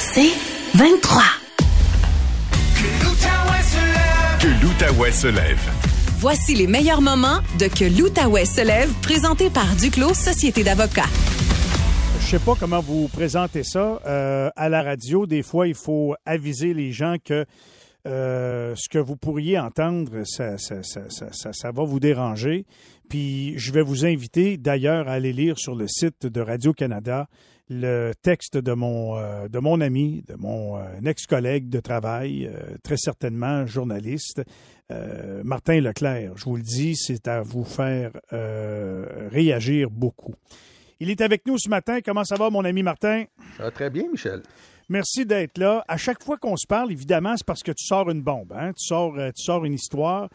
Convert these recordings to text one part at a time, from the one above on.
C'est 23. Que l'Outaouais se lève. Voici les meilleurs moments de Que l'Outaouais se lève, présenté par Duclos Société d'avocats. Je sais pas comment vous présentez ça euh, à la radio. Des fois, il faut aviser les gens que euh, ce que vous pourriez entendre, ça, ça, ça, ça, ça va vous déranger. Puis je vais vous inviter d'ailleurs à aller lire sur le site de Radio-Canada le texte de mon, euh, de mon ami, de mon euh, ex-collègue de travail, euh, très certainement journaliste, Martin Leclerc. Je vous le dis, c'est à vous faire réagir beaucoup. Il est avec nous ce matin. Comment ça va, mon ami Martin? Ça va très bien, Michel. Merci d'être là. À chaque fois qu'on se parle, évidemment, c'est parce que tu sors une bombe, hein? tu, sors, tu sors une histoire.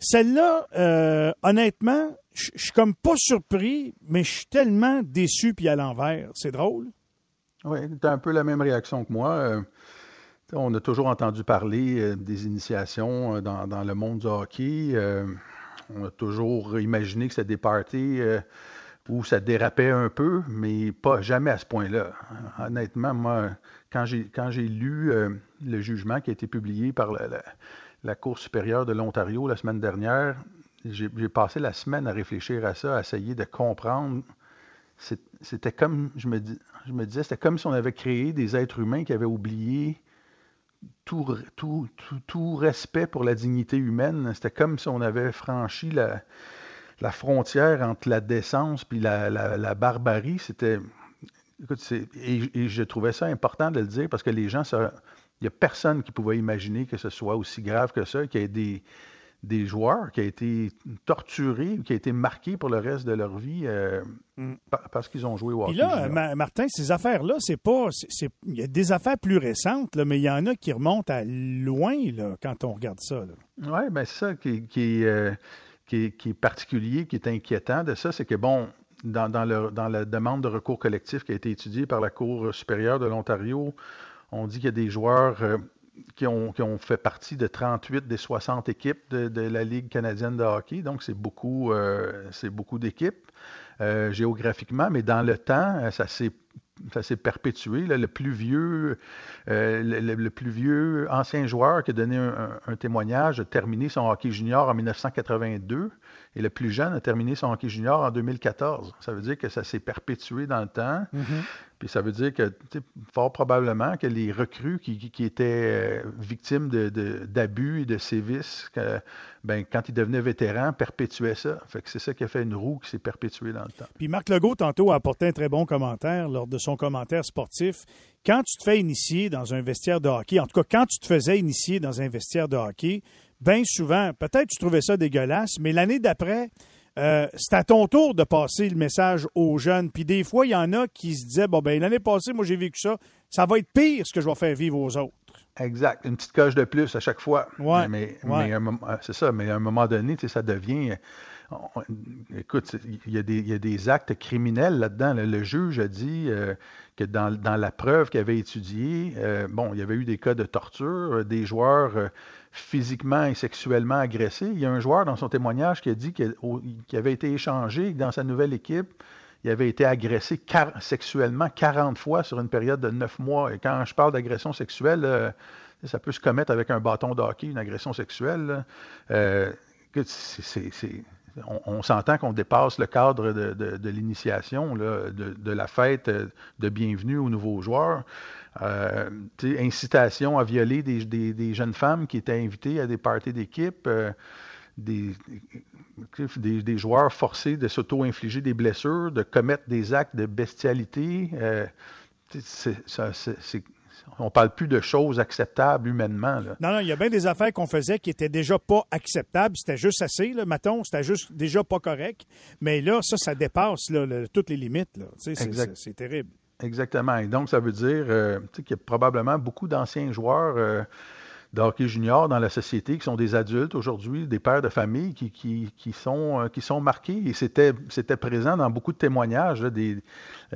Celle-là, honnêtement, je suis comme pas surpris, mais je suis tellement déçu puis à l'envers. C'est drôle. Oui, tu as un peu la même réaction que moi. Euh, on a toujours entendu parler euh, des initiations euh, dans, le monde du hockey. on a toujours imaginé que c'était des parties où ça dérapait un peu, mais pas jamais à ce point-là. Honnêtement, moi, quand j'ai quand j'ai lu le jugement qui a été publié par la Cour supérieure de l'Ontario la semaine dernière, j'ai passé la semaine à réfléchir à ça, à essayer de comprendre. C'était comme, je me, disais, c'était comme si on avait créé des êtres humains qui avaient oublié tout, respect pour la dignité humaine. C'était comme si on avait franchi la, la frontière entre la décence puis la, la, barbarie. C'était. Écoute, et, et, je trouvais ça important de le dire parce que les gens, il n'y a personne qui pouvait imaginer que ce soit aussi grave que ça, qu'il y ait des, des joueurs qui ont été torturés ou qui ont été marqués pour le reste de leur vie euh, mm. parce qu'ils ont joué au hockey. Puis là, Martin, ces affaires-là, c'est pas. Il y a des affaires plus récentes, là, mais il y en a qui remontent à loin là, quand on regarde ça. Oui, bien c'est ça qui, euh, qui, est, qui, est, particulier, qui est inquiétant de ça, c'est que bon. Dans, dans, le, dans la demande de recours collectif qui a été étudiée par la Cour supérieure de l'Ontario, on dit qu'il y a des joueurs euh, qui ont, fait partie de 38 des 60 équipes de, la Ligue canadienne de hockey. Donc, c'est beaucoup, euh, d'équipes euh, géographiquement, mais dans le temps, ça s'est perpétué. le plus vieux, le, plus vieux ancien joueur qui a donné un, témoignage a terminé son hockey junior en 1982 et le plus jeune a terminé son hockey junior en 2014. Ça veut dire que ça s'est perpétué dans le temps. Mm-hmm. Puis ça veut dire que, fort probablement, que les recrues qui, étaient euh, victimes d'abus de, et de sévices, que, ben, quand ils devenaient vétérans, perpétuaient ça. Fait que c'est ça qui a fait une roue qui s'est perpétuée dans le temps. Puis Marc Legault, tantôt, a apporté un très bon commentaire lors de son commentaire sportif. Quand tu te fais initier dans un vestiaire de hockey, en tout cas, quand tu te faisais initier dans un vestiaire de hockey, bien souvent, peut-être tu trouvais ça dégueulasse, mais l'année d'après, euh, c'est à ton tour de passer le message aux jeunes. Puis des fois, il y en a qui se disaient Bon, ben l'année passée, moi, j'ai vécu ça. Ça va être pire ce que je vais faire vivre aux autres. Exact. Une petite coche de plus à chaque fois. Ouais, mais, euh, c'est ça. Mais à un moment donné, ça devient. écoute, il y, a des, actes criminels là-dedans. Le juge a dit euh, que dans, la preuve qu'il avait étudiée, bon, il y avait eu des cas de torture, des joueurs physiquement et sexuellement agressé. Il y a un joueur dans son témoignage qui a dit qu'il avait été échangé, dans sa nouvelle équipe, il avait été agressé sexuellement 40 fois sur une période de 9 mois. Et quand je parle d'agression sexuelle, euh, ça peut se commettre avec un bâton de hockey, une agression sexuelle. Euh, on, s'entend qu'on dépasse le cadre de, l'initiation, de, la fête de bienvenue aux nouveaux joueurs. Euh, incitation à violer des, jeunes femmes qui étaient invitées à des parties d'équipe, euh, des, des, joueurs forcés de s'auto-infliger des blessures, de commettre des actes de bestialité. Euh, on ne parle plus de choses acceptables humainement. Non, non, il y a bien des affaires qu'on faisait qui étaient déjà pas acceptables. C'était juste assez, là, mettons. C'était juste déjà pas correct. Mais là, ça, ça dépasse toutes les limites. C'est terrible. Exactement. Et donc, ça veut dire euh, qu'il y a probablement beaucoup d'anciens joueurs euh, de hockey junior dans la société qui sont des adultes aujourd'hui, des pères de famille qui, qui, qui sont, euh, qui sont marqués. Et c'était, présent dans beaucoup de témoignages des,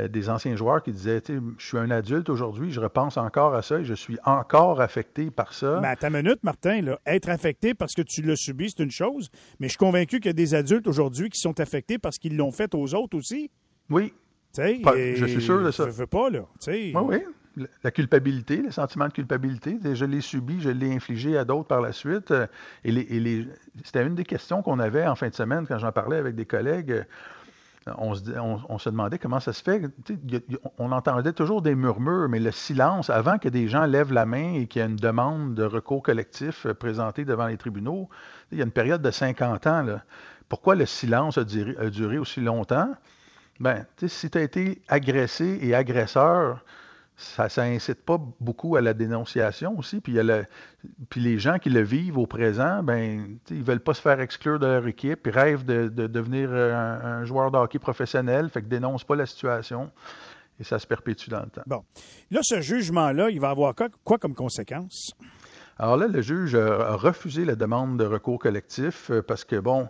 des anciens joueurs qui disaient Je suis un adulte aujourd'hui, je repense encore à ça et je suis encore affecté par ça. Mais à ta minute, Martin, là, être affecté parce que tu l'as subi, c'est une chose, mais je suis convaincu qu'il y a des adultes aujourd'hui qui sont affectés parce qu'ils l'ont fait aux autres aussi. Oui, je suis sûr de ça. Je veux pas, là. Oui, oui. La culpabilité, le sentiment de culpabilité. Je l'ai subi, je l'ai infligé à d'autres par la suite. Les, c'était une des questions qu'on avait en fin de semaine quand j'en parlais avec des collègues. On se, on, se, demandait comment ça se fait. On entendait toujours des murmures, mais le silence, avant que des gens lèvent la main et qu'il y ait une demande de recours collectif présentée devant les tribunaux, il y a une période de 50 ans. Pourquoi le silence a duré, a duré aussi longtemps? Ben, si tu as été agressé et agresseur, ça n'incite pas beaucoup à la dénonciation aussi. Puis, puis les gens qui le vivent au présent, ben, ils ne veulent pas se faire exclure de leur équipe, ils rêvent de, devenir un, joueur de hockey professionnel, fait que dénoncent pas la situation. Et ça se perpétue dans le temps. Bon. Là, ce jugement-là, il va avoir quoi comme conséquence? Alors là, le juge a refusé la demande de recours collectif euh, parce que, bon,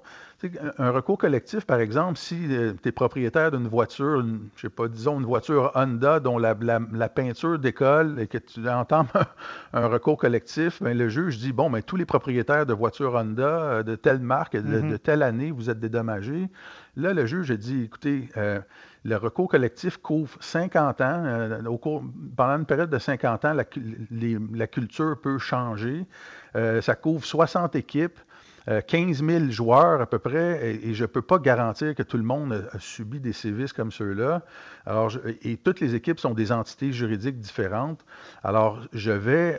un recours collectif, par exemple, si euh, tu es propriétaire d'une voiture, je je sais pas, disons une voiture Honda dont la, peinture décolle et que tu entends un, recours collectif, bien, le juge dit, bon, mais tous les propriétaires de voitures Honda euh, de telle marque, de, mm-hmm. telle année, vous êtes dédommagés. Là, le juge a dit, écoutez, le recours collectif couvre 50 ans. Euh, au cours, pendant une période de 50 ans, la, la culture peut changer. Euh, ça couvre 60 équipes. 15 euh, 000 joueurs à peu près, et, je ne peux pas garantir que tout le monde a, subi des sévices comme ceux-là. Alors, et toutes les équipes sont des entités juridiques différentes. Alors, je vais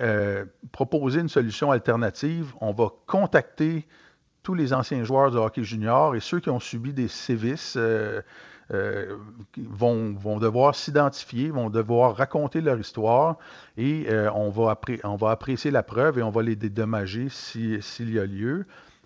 proposer une solution alternative. On va contacter tous les anciens joueurs de hockey junior et ceux qui ont subi des sévices. Euh, vont, vont, devoir s'identifier, vont devoir raconter leur histoire et euh, on, va on, va apprécier la preuve et on va les dédommager s'il y a lieu.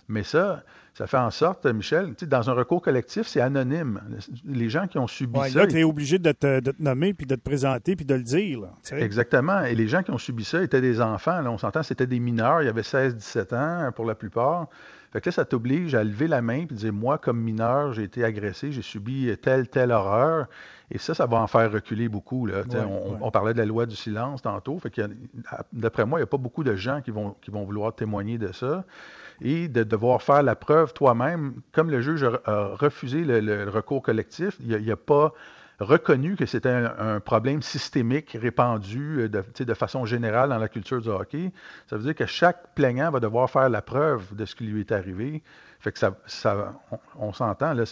Mais ça, ça fait en sorte, Michel, dans un recours collectif, c'est anonyme. Les gens qui ont subi ça. Là, tu es obligé de te, de te, nommer, puis de te présenter, puis de le dire. exactement. Et les gens qui ont subi ça étaient des enfants. Là, on s'entend, c'était des mineurs. Il y avait 16-17 ans pour la plupart. Fait que là, ça t'oblige à lever la main et dire Moi, comme mineur, j'ai été agressé, j'ai subi telle, telle horreur. Et ça, ça va en faire reculer beaucoup. Là. on, parlait de la loi du silence tantôt. Fait d'après moi, il n'y a pas beaucoup de gens qui vont, qui vont vouloir témoigner de ça. Et de devoir faire la preuve toi-même, comme le juge a refusé le, recours collectif, il n'y a, pas reconnu que c'était un, problème systémique répandu euh, de, de, façon générale dans la culture du hockey. Ça veut dire que chaque plaignant va devoir faire la preuve de ce qui lui est arrivé. Fait que ça, ça on, s'entend, là,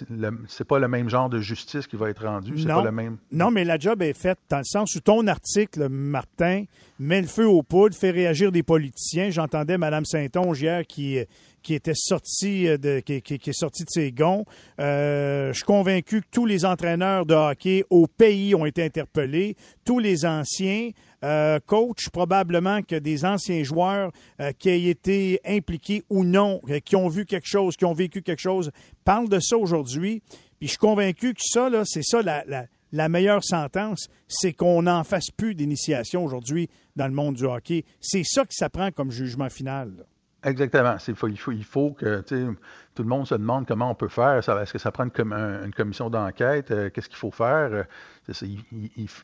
c'est pas le même genre de justice qui va être rendu, c'est pas le même. Non, mais la job est faite dans le sens où ton article, Martin, met le feu aux poudres, fait réagir des politiciens. J'entendais Mme Saint-Onge hier qui qui était sorti euh, qui, est sorti de ses gonds. Euh, je suis convaincu que tous les entraîneurs de hockey au pays ont été interpellés, tous les anciens. Euh, coach, probablement que des anciens joueurs qui aient été impliqués ou non, qui ont vu quelque chose, qui ont vécu quelque chose, parlent de ça aujourd'hui. Puis je suis convaincu que ça, c'est ça la, meilleure sentence, c'est qu'on n'en fasse plus d'initiation aujourd'hui dans le monde du hockey. C'est ça qui s'apprend comme jugement final. Exactement. Il faut, que tout le monde se demande comment on peut faire. Est-ce que ça prend une, commission d'enquête? Euh, qu'est-ce qu'il faut faire? Euh,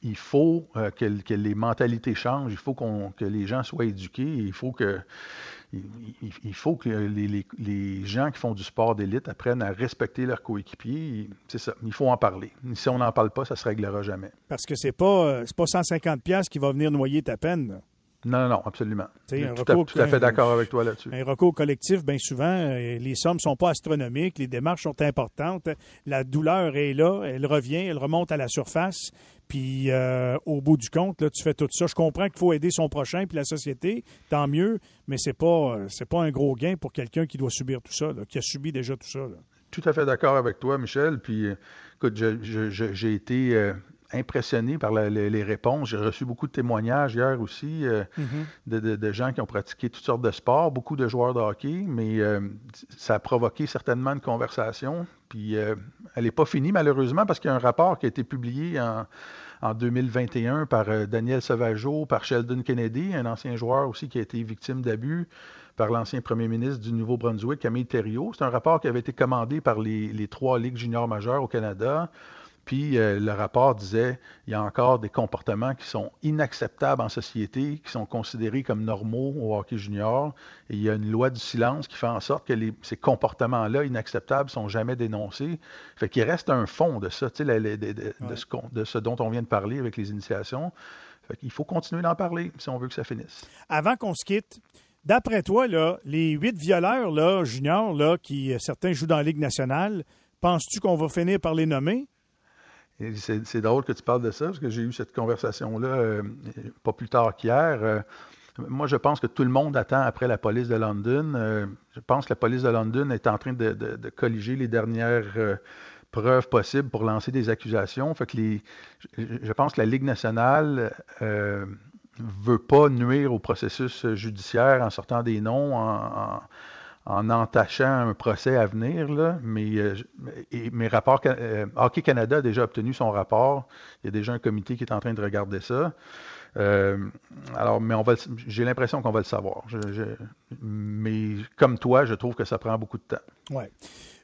il, faut euh, que, les mentalités changent. Il faut que les gens soient éduqués. Il faut que, il, faut que les, gens qui font du sport d'élite apprennent à respecter leurs coéquipiers. C'est ça. Il faut en parler. Si on n'en parle pas, ça ne se réglera jamais. Parce que ce n'est pas, pas 150$ qui va venir noyer ta peine. Non, non, absolument. tout, à, fait d'accord avec toi là-dessus. Un recours collectif, bien souvent, euh, les sommes ne sont pas astronomiques, les démarches sont importantes, la douleur est là, elle revient, elle remonte à la surface, puis euh, au bout du compte, là, tu fais tout ça. Je comprends qu'il faut aider son prochain puis la société, tant mieux, mais c'est pas euh, c'est pas un gros gain pour quelqu'un qui doit subir tout ça, qui a subi déjà tout ça. Tout à fait d'accord avec toi, Michel. Puis, écoute, j'ai été impressionné par les, réponses. J'ai reçu beaucoup de témoignages hier aussi euh, mm-hmm. de, gens qui ont pratiqué toutes sortes de sports, beaucoup de joueurs de hockey, mais euh, ça a provoqué certainement une conversation. Puis euh, elle n'est pas finie malheureusement parce qu'il y a un rapport qui a été publié en, 2021 par Daniel Sauvageau, par Sheldon Kennedy, un ancien joueur aussi qui a été victime d'abus par l'ancien premier ministre du Nouveau-Brunswick, Camille Thériault. C'est un rapport qui avait été commandé par les, les trois ligues juniors majeures au Canada. Puis euh, le rapport disait il y a encore des comportements qui sont inacceptables en société, qui sont considérés comme normaux au hockey junior. Et il y a une loi du silence qui fait en sorte que ces comportements-là inacceptables sont jamais dénoncés. Fait qu'il reste un fond de ça, de, de, ce, dont on vient de parler avec les initiations. Il faut continuer d'en parler si on veut que ça finisse. Avant qu'on se quitte, d'après toi, là, les huit violeurs là, juniors, là, qui certains jouent dans la Ligue nationale, penses-tu qu'on va finir par les nommer? C'est drôle que tu parles de ça, parce que j'ai eu cette conversation-là euh, pas plus tard qu'hier. Euh, moi, je pense que tout le monde attend après la police de London. Euh, je pense que la police de London est en train de, colliger les dernières preuves possibles pour lancer des accusations. Fait que les, je, pense que la Ligue nationale ne veut pas nuire au processus judiciaire en sortant des noms, en entachant un procès à venir, là, mais euh, mes rapports, euh, Hockey Canada a déjà obtenu son rapport. Il y a déjà un comité qui est en train de regarder ça. Euh, alors, mais on va, j'ai l'impression qu'on va le savoir. mais comme toi, je trouve que ça prend beaucoup de temps. Ouais.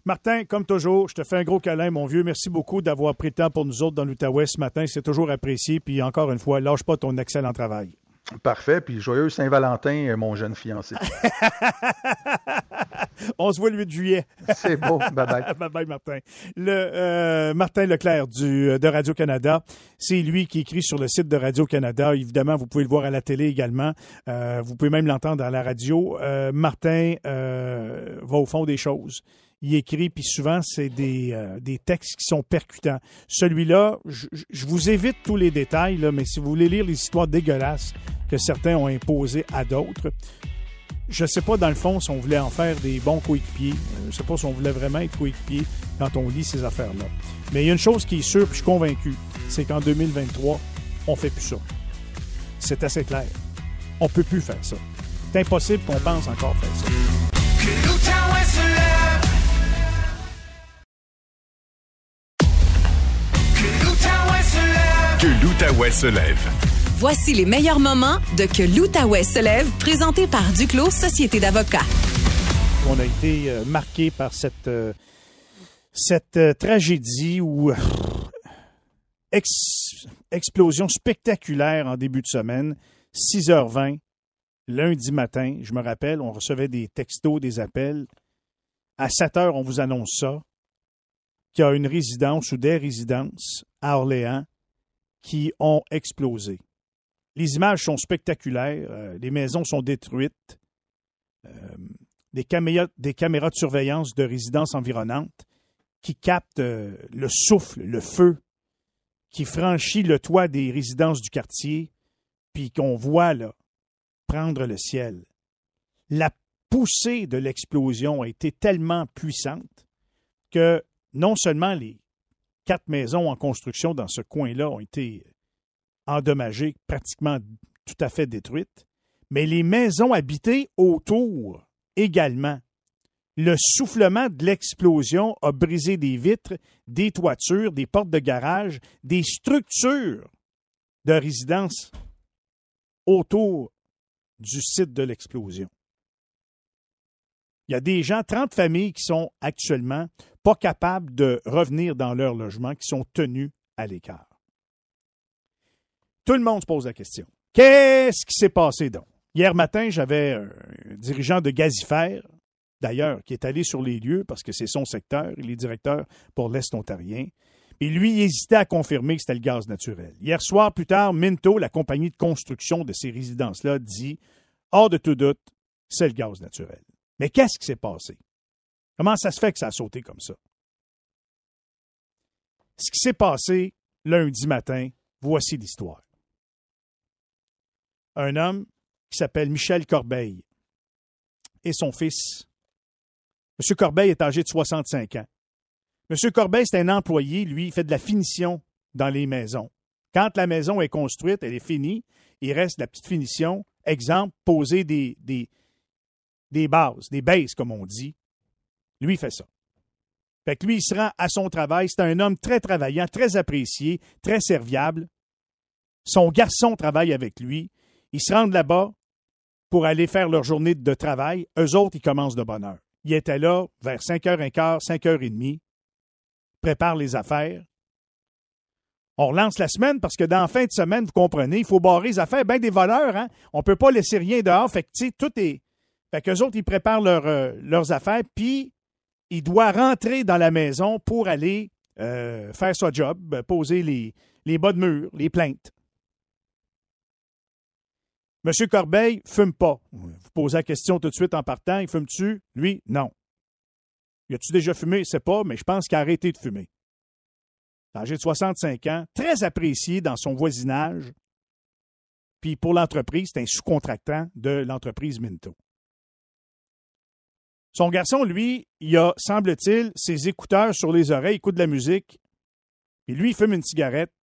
Martin, comme toujours, je te fais un gros câlin, mon vieux. Merci beaucoup d'avoir pris le temps pour nous autres dans l'Outaouais ce matin. C'est toujours apprécié. Puis encore une fois, lâche pas ton excellent travail. Parfait. Puis joyeux Saint-Valentin, mon jeune fiancé. On se voit le 8 juillet. C'est beau. Bye bye. bye bye, Martin. Le, euh, Martin Leclerc du, de Radio-Canada. C'est lui qui écrit sur le site de Radio-Canada. Évidemment, vous pouvez le voir à la télé également. Euh, vous pouvez même l'entendre à la radio. Euh, Martin va au fond des choses il écrit, puis souvent, c'est des, des, textes qui sont percutants. Celui-là, je, je, vous évite tous les détails, là, mais si vous voulez lire les histoires dégueulasses que certains ont imposées à d'autres, je ne sais pas, dans le fond, si on voulait en faire des bons coéquipiers. Je ne sais pas si on voulait vraiment être coéquipier quand on lit ces affaires-là. Mais il y a une chose qui est sûre, puis je suis convaincu, c'est qu'en 2023, on ne fait plus ça. C'est assez clair. On ne peut plus faire ça. C'est impossible qu'on pense encore faire ça. Que l'Outaouais se lève. Que l'Outaouais se lève. Voici les meilleurs moments de Que l'Outaouais se lève, présenté par Duclos Société d'avocats. On a été euh, marqué par cette, euh, euh, tragédie ou explosion spectaculaire en début de semaine, 6h20, lundi matin. Je me rappelle, on recevait des textos, des appels. À 7 h, on vous annonce ça, qu'il y a une résidence ou des résidences à Orléans qui ont explosé. Les images sont spectaculaires. Euh, les maisons sont détruites. Euh, des, caméras, de surveillance de résidences environnantes qui captent euh, le souffle, le feu, qui franchit le toit des résidences du quartier, puis qu'on voit là, prendre le ciel. La poussée de l'explosion a été tellement puissante que non seulement les quatre maisons en construction dans ce coin-là ont été endommagées, pratiquement tout à fait détruites, mais les maisons habitées autour également. Le soufflement de l'explosion a brisé des vitres, des toitures, des portes de garage, des structures de résidence autour du site de l'explosion. Il y a des gens, 30 familles qui sont actuellement pas capables de revenir dans leur logement, qui sont tenus à l'écart. Tout le monde se pose la question. Qu'est-ce qui s'est passé donc? Hier matin, j'avais un dirigeant de Gazifère, d'ailleurs, qui est allé sur les lieux parce que c'est son secteur. Il est directeur pour l'Est ontarien. Et lui, hésitait à confirmer que c'était le gaz naturel. Hier soir, plus tard, Minto, la compagnie de construction de ces résidences-là, dit hors de tout doute, c'est le gaz naturel. Mais qu'est-ce qui s'est passé? Comment ça se fait que ça a sauté comme ça? Ce qui s'est passé lundi matin, voici l'histoire un homme qui s'appelle Michel Corbeil et son fils. M. Corbeil est âgé de 65 ans. M. Corbeil, c'est un employé, lui, il fait de la finition dans les maisons. Quand la maison est construite, elle est finie, il reste la petite finition. Exemple, poser des, des, des bases, des bases, comme on dit. Lui, il fait ça. Fait que lui, il se rend à son travail. C'est un homme très travaillant, très apprécié, très serviable. Son garçon travaille avec lui. Ils se rendent là-bas pour aller faire leur journée de travail. Eux autres, ils commencent de bonne heure. Ils étaient là vers 5h15, 5h30, préparent les affaires. On relance la semaine parce que dans la fin de semaine, vous comprenez, il faut barrer les affaires. Ben des voleurs, hein? On ne peut pas laisser rien dehors. Fait que, tu sais, tout est. Fait qu'eux autres, ils préparent euh, leurs affaires, puis il doit rentrer dans la maison pour aller euh, faire son job, poser les, les bas de mur, les plaintes. Monsieur Corbeil fume pas. Vous posez la question tout de suite en partant. Il fume-tu? Lui, non. Y a-tu déjà fumé? C'est pas, mais je pense qu'il a arrêté de fumer. Âgé de 65 ans, très apprécié dans son voisinage. Puis pour l'entreprise, c'est un sous-contractant de l'entreprise Minto. Son garçon, lui, il a, semble-t-il, ses écouteurs sur les oreilles, écoute de la musique. Et lui, il fume une cigarette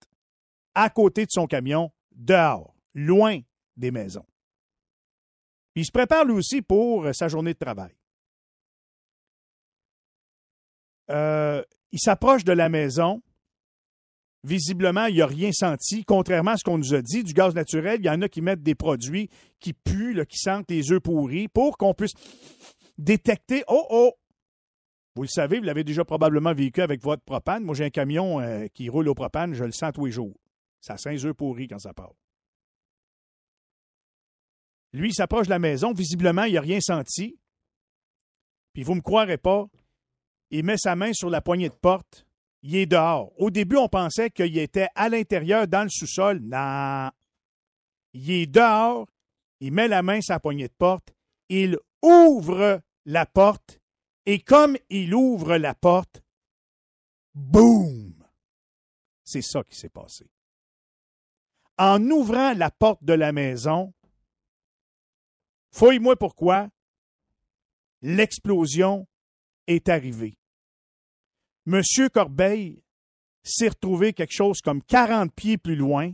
à côté de son camion, dehors, loin des maisons. Il se prépare lui aussi pour sa journée de travail. Euh, il s'approche de la maison. Visiblement, il n'a rien senti, contrairement à ce qu'on nous a dit. Du gaz naturel, il y en a qui mettent des produits qui puent, qui sentent les œufs pourris pour qu'on puisse détecter. Oh, oh! Vous le savez, vous l'avez déjà probablement vécu avec votre propane. Moi, j'ai un camion euh, qui roule au propane, je le sens tous les jours. Ça sent les œufs pourris quand ça part. Lui, il s'approche de la maison. Visiblement, il n'a rien senti. Puis vous ne me croirez pas, il met sa main sur la poignée de porte, il est dehors. Au début, on pensait qu'il était à l'intérieur, dans le sous-sol. Non. Il est dehors, il met la main sur la poignée de porte, il ouvre la porte, et comme il ouvre la porte, boum! C'est ça qui s'est passé. En ouvrant la porte de la maison, fouille-moi pourquoi, l'explosion est arrivé. Monsieur Corbeil s'est retrouvé quelque chose comme 40 pieds plus loin.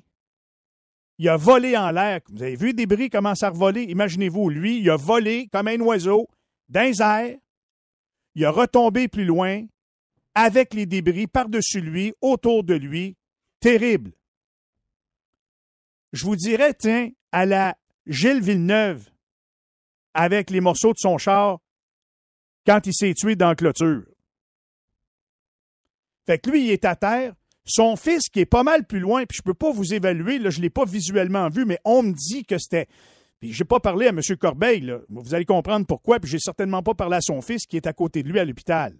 Il a volé en l'air. Vous avez vu les débris commencer à voler? Imaginez-vous, lui, il a volé comme un oiseau dans les airs. Il a retombé plus loin avec les débris par-dessus lui, autour de lui. Terrible. Je vous dirais, tiens, à la Gilles Villeneuve, avec les morceaux de son char, quand il s'est tué dans la clôture. Fait que lui, il est à terre. Son fils, qui est pas mal plus loin, puis je peux pas vous évaluer, là, je l'ai pas visuellement vu, mais on me dit que c'était. Puis j'ai pas parlé à M. Corbeil, là. Vous allez comprendre pourquoi, puis j'ai certainement pas parlé à son fils qui est à côté de lui à l'hôpital.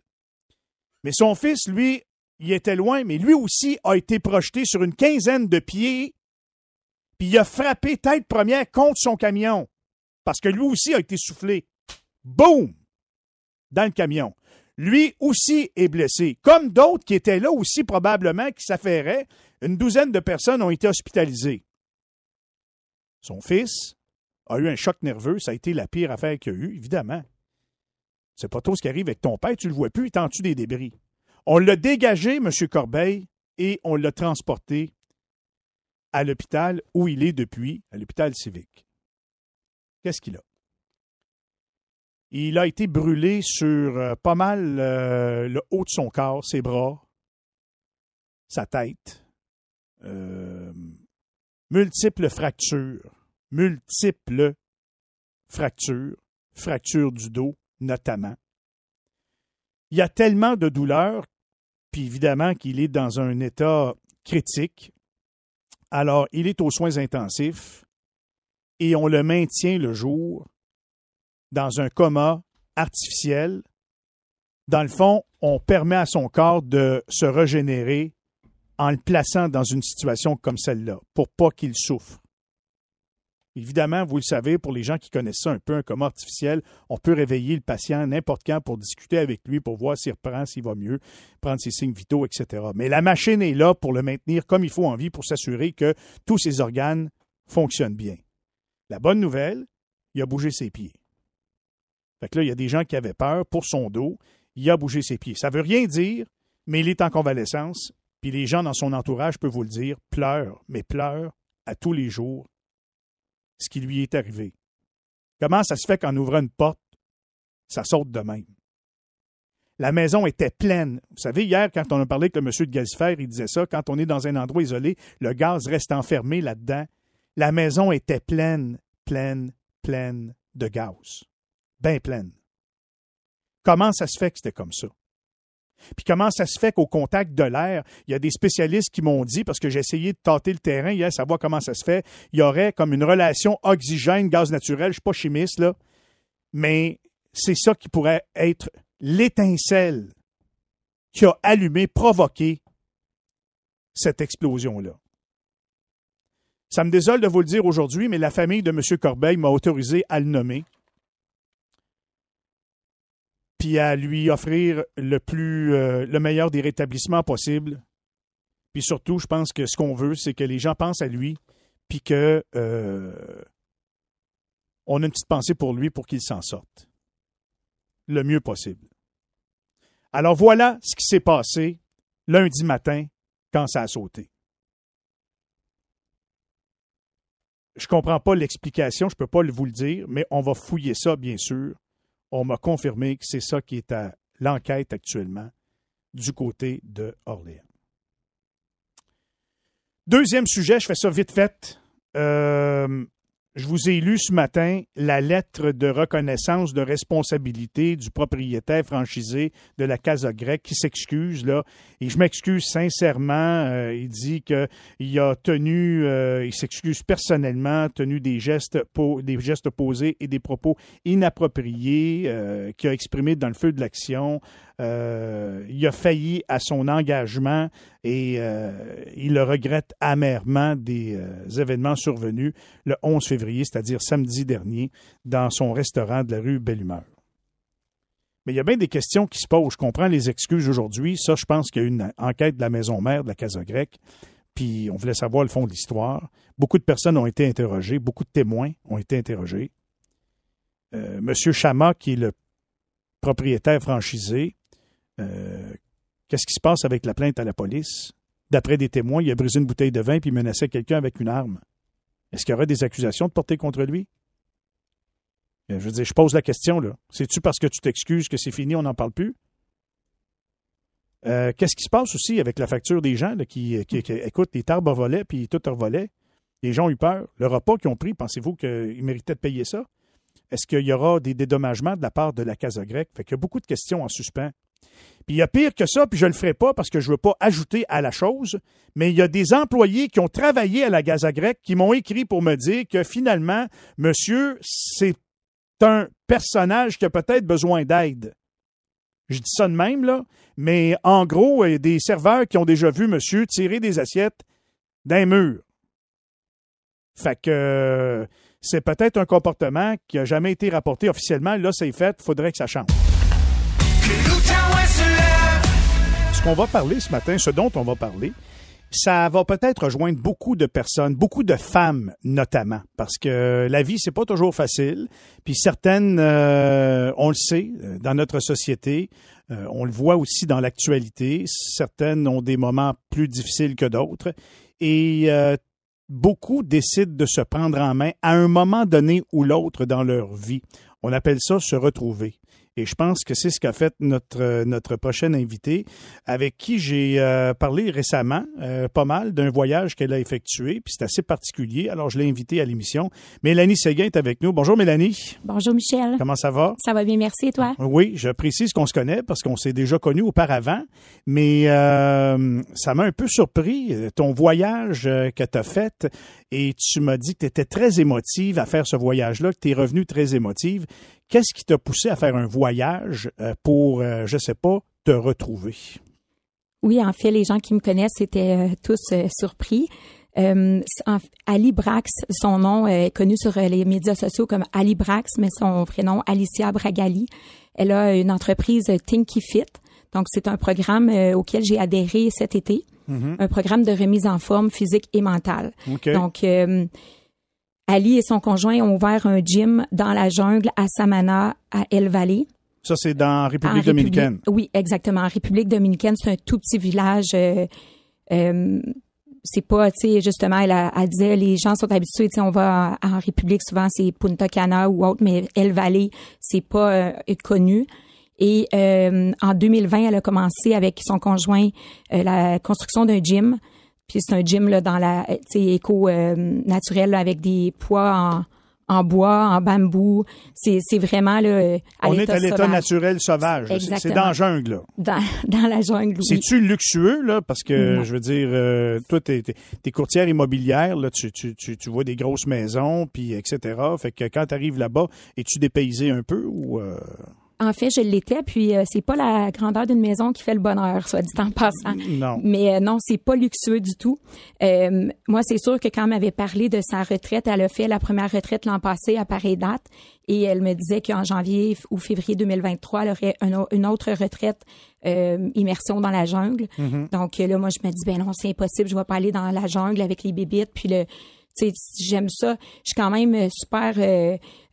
Mais son fils, lui, il était loin, mais lui aussi a été projeté sur une quinzaine de pieds, puis il a frappé tête première contre son camion. Parce que lui aussi a été soufflé. Boum! dans le camion. Lui aussi est blessé, comme d'autres qui étaient là aussi probablement, qui s'affairaient. Une douzaine de personnes ont été hospitalisées. Son fils a eu un choc nerveux, ça a été la pire affaire qu'il a eu, évidemment. C'est pas trop ce qui arrive avec ton père, tu le vois plus, il t'en tue des débris? On l'a dégagé, M. Corbeil, et on l'a transporté à l'hôpital où il est depuis, à l'hôpital civique. Qu'est-ce qu'il a? Il a été brûlé sur euh, pas mal euh, le haut de son corps, ses bras, sa tête. Euh, multiples fractures. Multiples fractures. Fractures du dos, notamment. Il y a tellement de douleurs, puis évidemment qu'il est dans un état critique. Alors, il est aux soins intensifs et on le maintient le jour dans un coma artificiel. Dans le fond, on permet à son corps de se régénérer en le plaçant dans une situation comme celle-là, pour pas qu'il souffre. Évidemment, vous le savez, pour les gens qui connaissent ça un peu, un coma artificiel, on peut réveiller le patient n'importe quand pour discuter avec lui, pour voir s'il reprend, s'il va mieux, prendre ses signes vitaux, etc. Mais la machine est là pour le maintenir comme il faut en vie, pour s'assurer que tous ses organes fonctionnent bien. La bonne nouvelle, il a bougé ses pieds. Fait que là, il y a des gens qui avaient peur pour son dos. Il a bougé ses pieds. Ça veut rien dire, mais il est en convalescence. Puis les gens dans son entourage peuvent vous le dire, pleurent, mais pleurent à tous les jours ce qui lui est arrivé. Comment ça se fait qu'en ouvrant une porte, ça saute de même? La maison était pleine. Vous savez, hier, quand on a parlé avec le monsieur de Gazifer, il disait ça, quand on est dans un endroit isolé, le gaz reste enfermé là-dedans. La maison était pleine, pleine, pleine de gaz bien pleine. Comment ça se fait que c'était comme ça? Puis comment ça se fait qu'au contact de l'air, il y a des spécialistes qui m'ont dit, parce que j'ai essayé de tâter le terrain hier, savoir comment ça se fait, il y aurait comme une relation oxygène-gaz naturel. Je ne suis pas chimiste, là, mais c'est ça qui pourrait être l'étincelle qui a allumé, provoqué cette explosion-là. Ça me désole de vous le dire aujourd'hui, mais la famille de M. Corbeil m'a autorisé à le nommer. Puis à lui offrir le plus euh, le meilleur des rétablissements possibles. Puis surtout, je pense que ce qu'on veut, c'est que les gens pensent à lui, puis que euh, on a une petite pensée pour lui pour qu'il s'en sorte le mieux possible. Alors voilà ce qui s'est passé lundi matin quand ça a sauté. Je comprends pas l'explication, je peux pas vous le dire, mais on va fouiller ça, bien sûr. On m'a confirmé que c'est ça qui est à l'enquête actuellement du côté de Orléans. Deuxième sujet, je fais ça vite fait. Euh, je vous ai lu ce matin la lettre de reconnaissance de responsabilité du propriétaire franchisé de la Casa Grecque qui s'excuse là et je m'excuse sincèrement. Euh, il dit qu'il a tenu, euh, il s'excuse personnellement, tenu des gestes, des gestes posés et des propos inappropriés euh, qu'il a exprimés dans le feu de l'action. Il a failli à son engagement et il le regrette amèrement des événements survenus le 11 février, c'est-à-dire samedi dernier, dans son restaurant de la rue Belle Humeur. Mais il y a bien des questions qui se posent. Je comprends les excuses aujourd'hui. Ça, je pense qu'il y a une enquête de la maison mère de la Casa Grecque. Puis on voulait savoir le fond de l'histoire. Beaucoup de personnes ont été interrogées. Beaucoup de témoins ont été interrogés. Euh, Monsieur Chama, qui est le propriétaire franchisé, euh, qu'est-ce qui se passe avec la plainte à la police? D'après des témoins, il a brisé une bouteille de vin puis menaçait quelqu'un avec une arme. Est-ce qu'il y aurait des accusations de porter contre lui? Je veux dire, je pose la question, là. C'est-tu parce que tu t'excuses que c'est fini, on n'en parle plus? Euh, qu'est-ce qui se passe aussi avec la facture des gens qui, qui, écoute, les tarbes volaient puis tout revolait. Les gens ont eu peur. Le repas qu'ils ont pris, pensez-vous qu'ils méritaient de payer ça? Est-ce qu'il y aura des dédommagements de la part de la Casa Grecque? Fait qu'il y a beaucoup de questions en suspens. Puis il y a pire que ça, puis je ne le ferai pas parce que je ne veux pas ajouter à la chose, mais il y a des employés qui ont travaillé à la Casa Grecque qui m'ont écrit pour me dire que finalement, monsieur, c'est un personnage qui a peut-être besoin d'aide. Je dis ça de même, là, mais en gros, il y a des serveurs qui ont déjà vu monsieur tirer des assiettes d'un mur. Fait que c'est peut-être un comportement qui n'a jamais été rapporté officiellement. Là, c'est fait, il faudrait que ça change. Ce qu'on va parler ce matin, ce dont on va parler, ça va peut-être rejoindre beaucoup de personnes, beaucoup de femmes notamment, parce que la vie c'est pas toujours facile. Puis certaines, euh, on le sait, euh, dans notre société, euh, on le voit aussi dans l'actualité. Certaines ont des moments plus difficiles que d'autres, et beaucoup décident de se prendre en main à un moment donné ou l'autre dans leur vie. On appelle ça se retrouver. Et je pense que c'est ce qu'a fait notre, notre prochaine invitée, avec qui j'ai euh, parlé récemment, euh, pas mal, d'un voyage qu'elle a effectué, puis c'est assez particulier. Alors, je l'ai invitée à l'émission. Mélanie Séguin est avec nous. Bonjour, Mélanie. Bonjour, Michel. Comment ça va? Ça va bien, merci. Et toi? Oui, je précise qu'on se connaît parce qu'on s'est déjà connus auparavant, mais euh, ça m'a un peu surpris, ton voyage que tu as fait, et tu m'as dit que tu étais très émotive à faire ce voyage-là, que tu es revenue très émotive. Qu'est-ce qui t'a poussé à faire un voyage euh, pour, euh, je ne sais pas, te retrouver? Oui, en fait, les gens qui me connaissent étaient euh, tous surpris. Ali Brax, son nom est connu sur les médias sociaux comme Ali Brax, mais son vrai nom, Alicia Bragali. Elle a une entreprise Tinky Fit. Donc, c'est un programme auquel j'ai adhéré cet été. Mm-hmm. Un programme de remise en forme physique et mentale. Donc, Ali et son conjoint ont ouvert un gym dans la jungle à Samana, à El Valle. Ça, c'est dans République dominicaine. oui, exactement. En République dominicaine, c'est un tout petit village. Euh, euh, c'est pas, tu sais, justement, elle, a, disait, les gens sont habitués, tu sais, on va en, République, souvent c'est Punta Cana ou autre, mais El Valle, c'est pas euh, connu. Et en 2020, elle a commencé avec son conjoint la construction d'un gym puis c'est un gym là, dans la éco euh, naturel avec des poids en, en bois, en bambou. C'est, c'est vraiment là, à On est à l'état naturel sauvage. C'est, dans la jungle. Là. Dans, dans la jungle, oui. C'est-tu luxueux, là? Parce que, je veux dire, euh, toi, t'es, t'es, courtière immobilière, là, tu, tu, tu, tu, vois des grosses maisons, puis etc. Fait que quand tu arrives là-bas, es-tu dépaysé un peu ou... Euh... en fait, je l'étais. Puis euh, c'est pas la grandeur d'une maison qui fait le bonheur, soit dit en passant. Non. Mais euh, non, c'est pas luxueux du tout. Euh, moi, c'est sûr que quand elle m'avait parlé de sa retraite, elle a fait la première retraite l'an passé à pareille date. Et elle me disait qu'en janvier ou février 2023, elle aurait un une autre retraite immersion dans la jungle. Donc euh, là, moi, je me dis, ben non, c'est impossible, je vais pas aller dans la jungle avec les bébites. Puis le, tu sais, j'aime ça. Je suis quand même super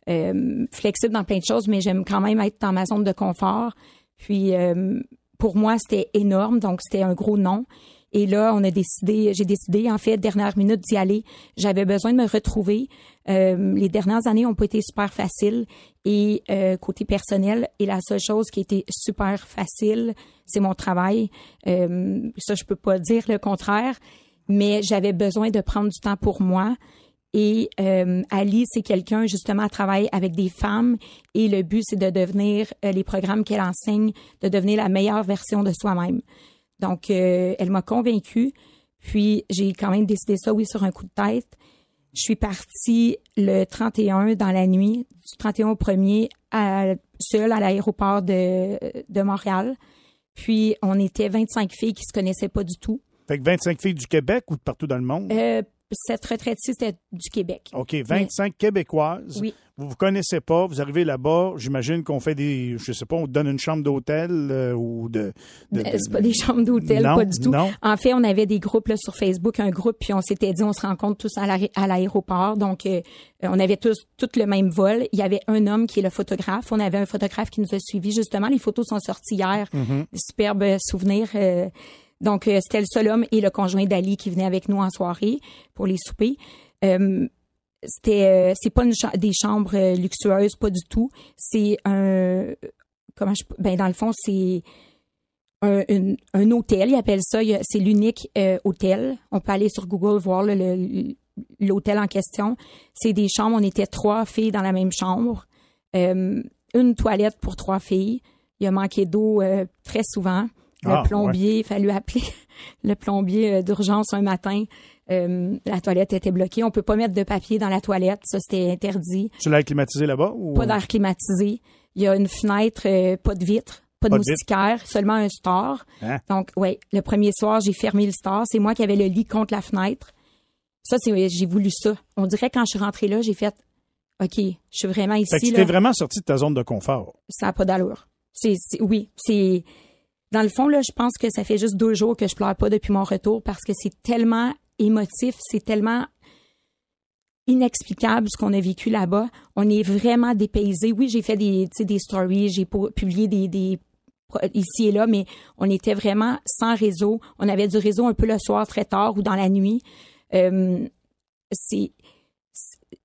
euh, flexible dans plein de choses, mais j'aime quand même être dans ma zone de confort. Puis euh, pour moi, c'était énorme, donc c'était un gros non. Et là, on a décidé, j'ai décidé, en fait, dernière minute d'y aller. J'avais besoin de me retrouver. Euh, les dernières années ont pas été super faciles et euh, côté personnel. Et la seule chose qui été super facile, c'est mon travail. Euh, ça, je peux pas dire le contraire, mais j'avais besoin de prendre du temps pour moi. Et euh, Ali, c'est quelqu'un justement qui travaille avec des femmes et le but, c'est de devenir euh, les programmes qu'elle enseigne, de devenir la meilleure version de soi-même. Donc, euh, elle m'a convaincue. Puis, j'ai quand même décidé ça, oui, sur un coup de tête. Je suis partie le 31 dans la nuit, du 31 au 1er, à, seule à l'aéroport de, de Montréal. Puis, on était 25 filles qui se connaissaient pas du tout. Fait que 25 filles du Québec ou de partout dans le monde? Euh, cette retraite-ci, c'était du Québec. OK, 25 Québécoises. Oui. Vous vous connaissez pas, vous arrivez là-bas, j'imagine qu'on fait des, je sais pas, on te donne une chambre d'hôtel euh, ou de... de- Euh, de- C'est pas des chambres d'hôtel, pas du tout. non. En fait, on avait des groupes là, sur Facebook, un groupe, puis on s'était dit on se rencontre tous à l'aé- à l'aéroport. Donc, euh, on avait tous tout le même vol. Il y avait un homme qui est le photographe. On avait un photographe qui nous a suivis. Justement, les photos sont sorties hier. Mm-hmm. Souvenirs. euh, donc, euh, c'était le seul homme et le conjoint d'Ali qui venait avec nous en soirée pour les soupers. Euh, c'était euh, c'est pas des chambres luxueuses pas du tout c'est un comment je ben dans le fond c'est un, hôtel, ils appellent ça, c'est l'unique hôtel. On peut aller sur Google voir l'hôtel en question. C'est des chambres, on était trois filles dans la même chambre, une toilette pour trois filles. Il a manqué d'eau très souvent. Le Ah, plombier, il fallu appeler le plombier d'urgence un matin. Euh, la toilette était bloquée. On peut pas mettre de papier dans la toilette, ça c'était interdit. Tu l'as climatisé là-bas? Ou... Pas d'air climatisé. Il y a une fenêtre, euh, pas de vitre, pas de Pas de moustiquaire, seulement un store. Hein? Donc, ouais, le premier soir, j'ai fermé le store. C'est moi qui avais le lit contre la fenêtre. Ça, c'est, j'ai voulu ça. On dirait quand je suis rentrée là, j'ai fait, OK, je suis vraiment Fait que ici, tu t'es vraiment sorti de ta zone de confort. Ça n'a pas d'allure. C'est- oui, c'est, dans le fond, là, je pense que ça fait juste deux jours que je pleure pas depuis mon retour parce que c'est tellement émotif, c'est tellement inexplicable ce qu'on a vécu là-bas. On est vraiment dépaysé. Oui, j'ai fait des, des stories, j'ai pu- publié des, des ici et là, mais on était vraiment sans réseau. On avait du réseau un peu le soir très tard ou dans la nuit. Euh, c'est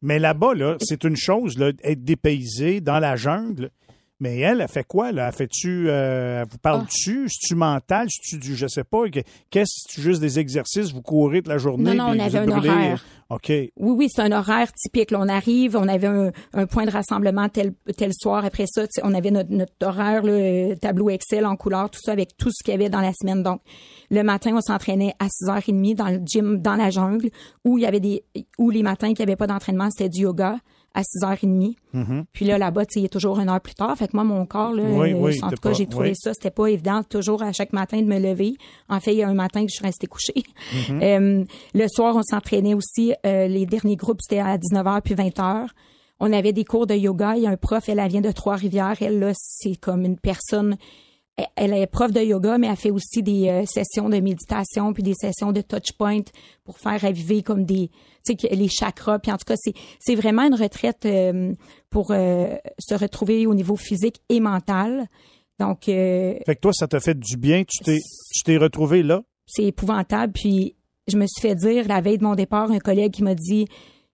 Mais là-bas, là, c'est une chose, là, être dépaysé dans la jungle. Mais elle, elle fait quoi, là? Elle fait-tu, euh, elle vous parle-tu? C'est-tu mental? C'est-tu du, je sais pas, que- qu'est-ce, c'est juste des exercices? Vous courez toute la journée? Non, non, on avait un horaire. OK. Oui, oui, c'est un horaire typique. Là, on arrive, on avait un, un point de rassemblement tel, tel soir. Après ça, tu on avait notre, notre horaire, là, euh, tableau Excel en couleur, tout ça avec tout ce qu'il y avait dans la semaine. Donc, le matin, on s'entraînait à 6h30 dans le gym, dans la jungle, où il y avait des, où les matins qu'il n'y avait pas d'entraînement, c'était du yoga à 6h30. Puis là, là-bas, il est toujours une heure plus tard. Fait que moi, mon corps, là, Oui, euh, oui, en t'es tout cas, j'ai trouvé oui. ça. C'était pas évident toujours à chaque matin de me lever. En fait, il y a un matin que je suis restée couchée. Euh, le soir, on s'entraînait aussi. euh, les derniers groupes, c'était à 19h puis 20h. On avait des cours de yoga. Il y a un prof, elle, elle vient de Trois-Rivières. Elle, là, c'est comme une personne... Elle, elle est prof de yoga, mais elle fait aussi des euh, sessions de méditation puis des sessions de touch point pour faire aviver comme des... Tu sais, que les chakras. Puis en tout cas, c'est, c'est vraiment une retraite euh, pour euh, se retrouver au niveau physique et mental. Donc, euh, Fait que toi, ça t'a fait du bien. Tu t'es, tu t'es retrouvé là? c'est épouvantable. Puis je me suis fait dire la veille de mon départ, un collègue qui m'a dit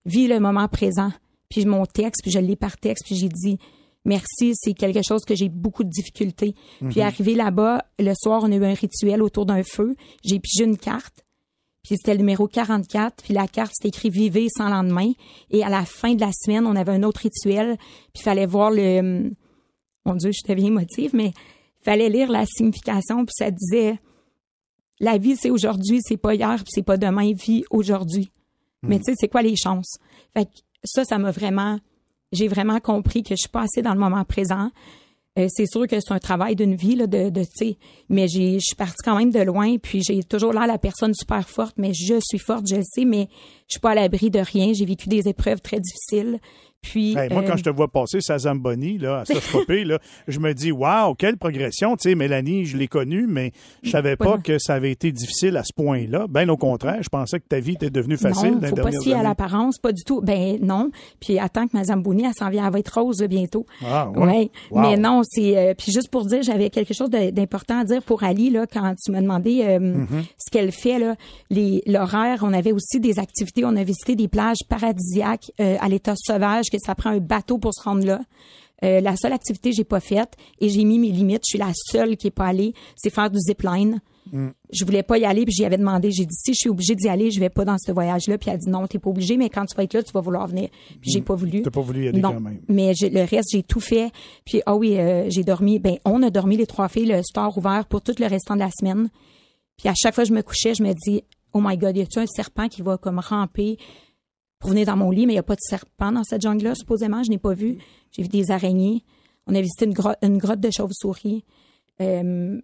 vis le moment présent. Puis mon texte, puis je l'ai par texte, puis j'ai dit merci, c'est quelque chose que j'ai beaucoup de difficultés. Puis arrivé là-bas, le soir, on a eu un rituel autour d'un feu. J'ai pigé une carte. Puis c'était le numéro 44, puis la carte c'était écrit vivez sans lendemain et à la fin de la semaine, on avait un autre rituel, puis il fallait voir le mon dieu, je deviens émotive mais il fallait lire la signification puis ça disait la vie, c'est aujourd'hui, c'est pas hier, puis c'est pas demain, vie aujourd'hui. Mais tu sais, c'est quoi les chances? Fait que ça, ça m'a vraiment, j'ai vraiment compris que je suis pas assez dans le moment présent. Euh, c'est sûr que c'est un travail d'une vie là, de, de tu sais, mais j'ai, je suis partie quand même de loin, puis j'ai toujours l'air la personne super forte, mais je suis forte, je le sais, mais je suis pas à l'abri de rien. J'ai vécu des épreuves très difficiles. Puis, Hey, moi, euh, quand je te vois passer sa Zamboni, là, à Sochopé, là, je me dis, waouh, quelle progression. Tu sais, Mélanie, je l'ai connue, mais je savais pas Pas que ça avait été difficile à ce point-là. Ben, au contraire, je pensais que ta vie était devenue facile non, faut pas fier à l'apparence, pas du tout. Ben non. Puis attends que ma Zambouni, elle s'en vient, elle va être rose bientôt. Ah, ouais. Ouais. Wow. Mais non, c'est euh, puis juste pour dire, j'avais quelque chose d'important à dire pour Ali là quand tu m'as demandé euh, Mm-hmm. ce qu'elle fait là, les l'horaire. On avait aussi des activités. On a visité des plages paradisiaques euh, à l'état sauvage que ça prend un bateau pour se rendre là. Euh, la seule activité que j'ai pas faite et j'ai mis mes limites. Je suis la seule qui est pas allée, c'est faire du zipline. Mm. Je voulais pas y aller, puis j'y avais demandé. J'ai dit si je suis obligée d'y aller, je vais pas dans ce voyage-là. Puis elle a dit non, t'es pas obligée, mais quand tu vas être là, tu vas vouloir venir. Puis j'ai pas voulu. Mm. T'as pas voulu y aller non. quand même. Mais le reste, j'ai tout fait. Puis ah oui, euh, j'ai dormi. Ben on a dormi les trois filles, le store ouvert pour tout le restant de la semaine. Puis à chaque fois que je me couchais, je me dis oh my god, y a-tu un serpent qui va comme ramper pour venir dans mon lit, mais il y a pas de serpent dans cette jungle-là supposément. Je n'ai pas vu. J'ai vu des araignées. On a visité une, gro- une grotte de chauves-souris. Euh,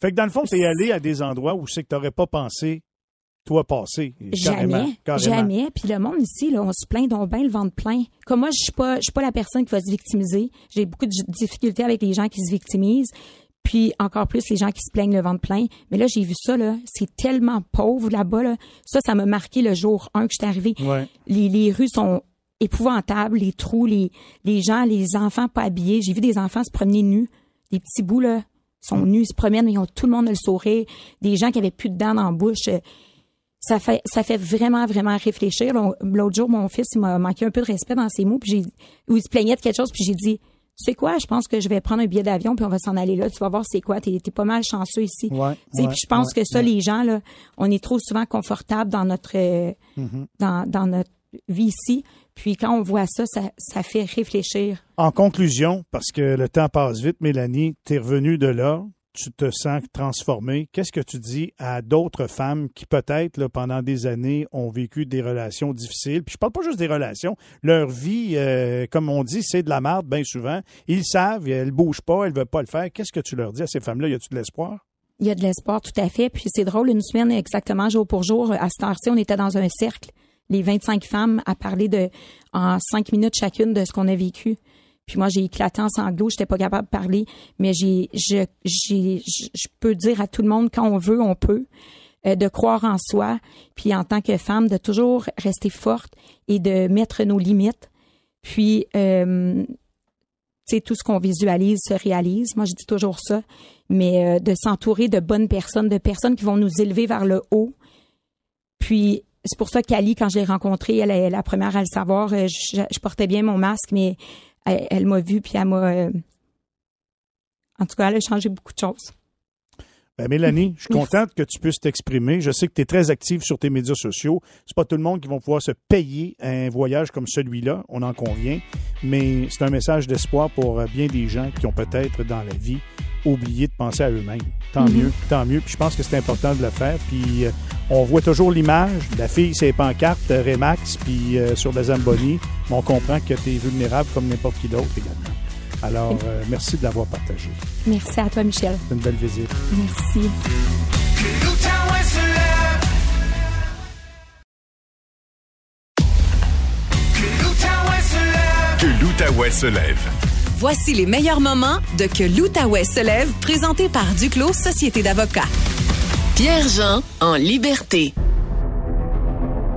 Fait que dans le fond, t'es allé à des endroits où c'est que t'aurais pas pensé, toi, passer. Carrément, Jamais, carrément. jamais. Puis le monde ici, là, on se plaint, donc bien le ventre plein. Comme moi, je suis pas, je suis pas la personne qui va se victimiser. J'ai beaucoup de difficultés avec les gens qui se victimisent. Puis encore plus les gens qui se plaignent le ventre plein. Mais là, j'ai vu ça, là. C'est tellement pauvre là-bas, là. Ça, ça m'a marqué le jour 1 que j'étais arrivée. Ouais. Les, les rues sont épouvantables, les trous, les, les gens, les enfants pas habillés. J'ai vu des enfants se promener nus. Des petits bouts, là, sont nus, ils se promènent, mais ils ont tout le monde le sourire. Des gens qui avaient plus de dents dans la bouche. Ça fait ça fait vraiment vraiment réfléchir. L'au- L'autre jour, mon fils il m'a manqué un peu de respect dans ses mots, puis j'ai où il se plaignait de quelque chose, puis j'ai dit sais quoi, je pense que je vais prendre un billet d'avion puis on va s'en aller là. Tu vas voir c'est quoi. T'es es pas mal chanceux ici. Ouais, ouais, puis je pense ouais, que ça, les gens là, on est trop souvent confortable dans notre euh, Mm-hmm. dans, dans notre vie ici. Puis quand on voit ça, ça, ça fait réfléchir. En conclusion, parce que le temps passe vite, Mélanie, tu es revenue de là, tu te sens transformée. Qu'est-ce que tu dis à d'autres femmes qui peut-être, pendant des années, ont vécu des relations difficiles? Puis je parle pas juste des relations. Leur vie, euh, comme on dit, c'est de la merde bien souvent. Ils savent, elles bougent pas, elles veulent pas le faire. Qu'est-ce que tu leur dis à ces femmes-là? Y a-tu de l'espoir? Il y a de l'espoir, tout à fait. Puis c'est drôle, une semaine exactement, jour pour jour, à cette heure-ci, on était dans un cercle, les 25 femmes, à parler de en cinq minutes chacune de ce qu'on a vécu. Puis moi, j'ai éclaté en sanglots, j'étais pas capable de parler, mais j'ai, je, j'ai, je peux dire à tout le monde quand on veut, on peut, euh, de croire en soi, puis en tant que femme, de toujours rester forte et de mettre nos limites. Puis, euh, tu sais, tout ce qu'on visualise se réalise. Moi, je dis toujours ça. Mais euh, de s'entourer de bonnes personnes, de personnes qui vont nous élever vers le haut. Puis, c'est pour ça qu'Ali, quand je l'ai rencontrée, elle est la première à le savoir. euh, je portais bien mon masque, mais elle, elle m'a vu, puis elle m'a... euh, en tout cas, elle a changé beaucoup de choses. Ben, Mélanie, je suis Merci. contente que tu puisses t'exprimer. Je sais que tu es très active sur tes médias sociaux. C'est pas tout le monde qui va pouvoir se payer un voyage comme celui-là, on en convient, mais c'est un message d'espoir pour bien des gens qui ont peut-être dans la vie oublié de penser à eux-mêmes. Tant Mhm. mieux, tant mieux. Puis je pense que c'est important de le faire. Puis euh, on voit toujours l'image, la fille, c'est pancarte, euh, Remax, puis euh, sur la Zamboni, mais on comprend que tu es vulnérable comme n'importe qui d'autre également. Alors, euh, merci de l'avoir partagé. Merci à toi, Michel. C'est une belle visite. Merci. L'Outaouais se lève. Que l'Outaouais se lève. Que l'Outaouais se lève. Voici les meilleurs moments de Que l'Outaouais se lève, présenté par Duclos Société d'avocats. Pierre-Jean en liberté.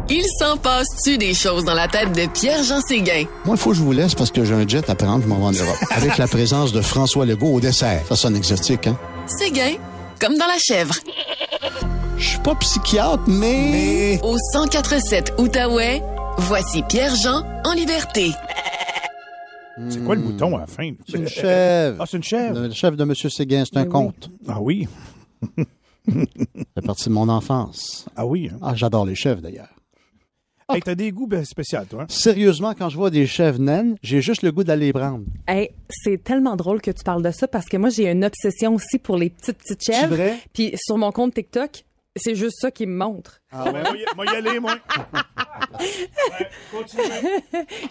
Il s'en passe-tu des choses dans la tête de Pierre-Jean Séguin? Moi, il faut que je vous laisse parce que j'ai un jet à prendre, je m'en vais en Europe. Avec la présence de François Legault au dessert. Ça sonne exotique, hein? Séguin, comme dans la chèvre. Je suis pas psychiatre, mais... Au 1047 Outaouais, voici Pierre-Jean en liberté. C'est quoi le bouton à la fin? C'est une chèvre. Ah, c'est une chèvre. Le chef de M. Séguin, c'est un conte. Ah oui. Ça fait partie de mon enfance. Ah oui. hein? Ah, j'adore les chèvres, d'ailleurs. Hey, t'as des goûts ben, spéciaux, toi. hein? Sérieusement, quand je vois des chèvres naines, j'ai juste le goût d'aller les prendre. Hey, c'est tellement drôle que tu parles de ça parce que moi j'ai une obsession aussi pour les petites petites C'est chèvres. vrai? Puis sur mon compte TikTok, C'est juste ça qui me montre. Ah ouais, moi, y- aller, moi.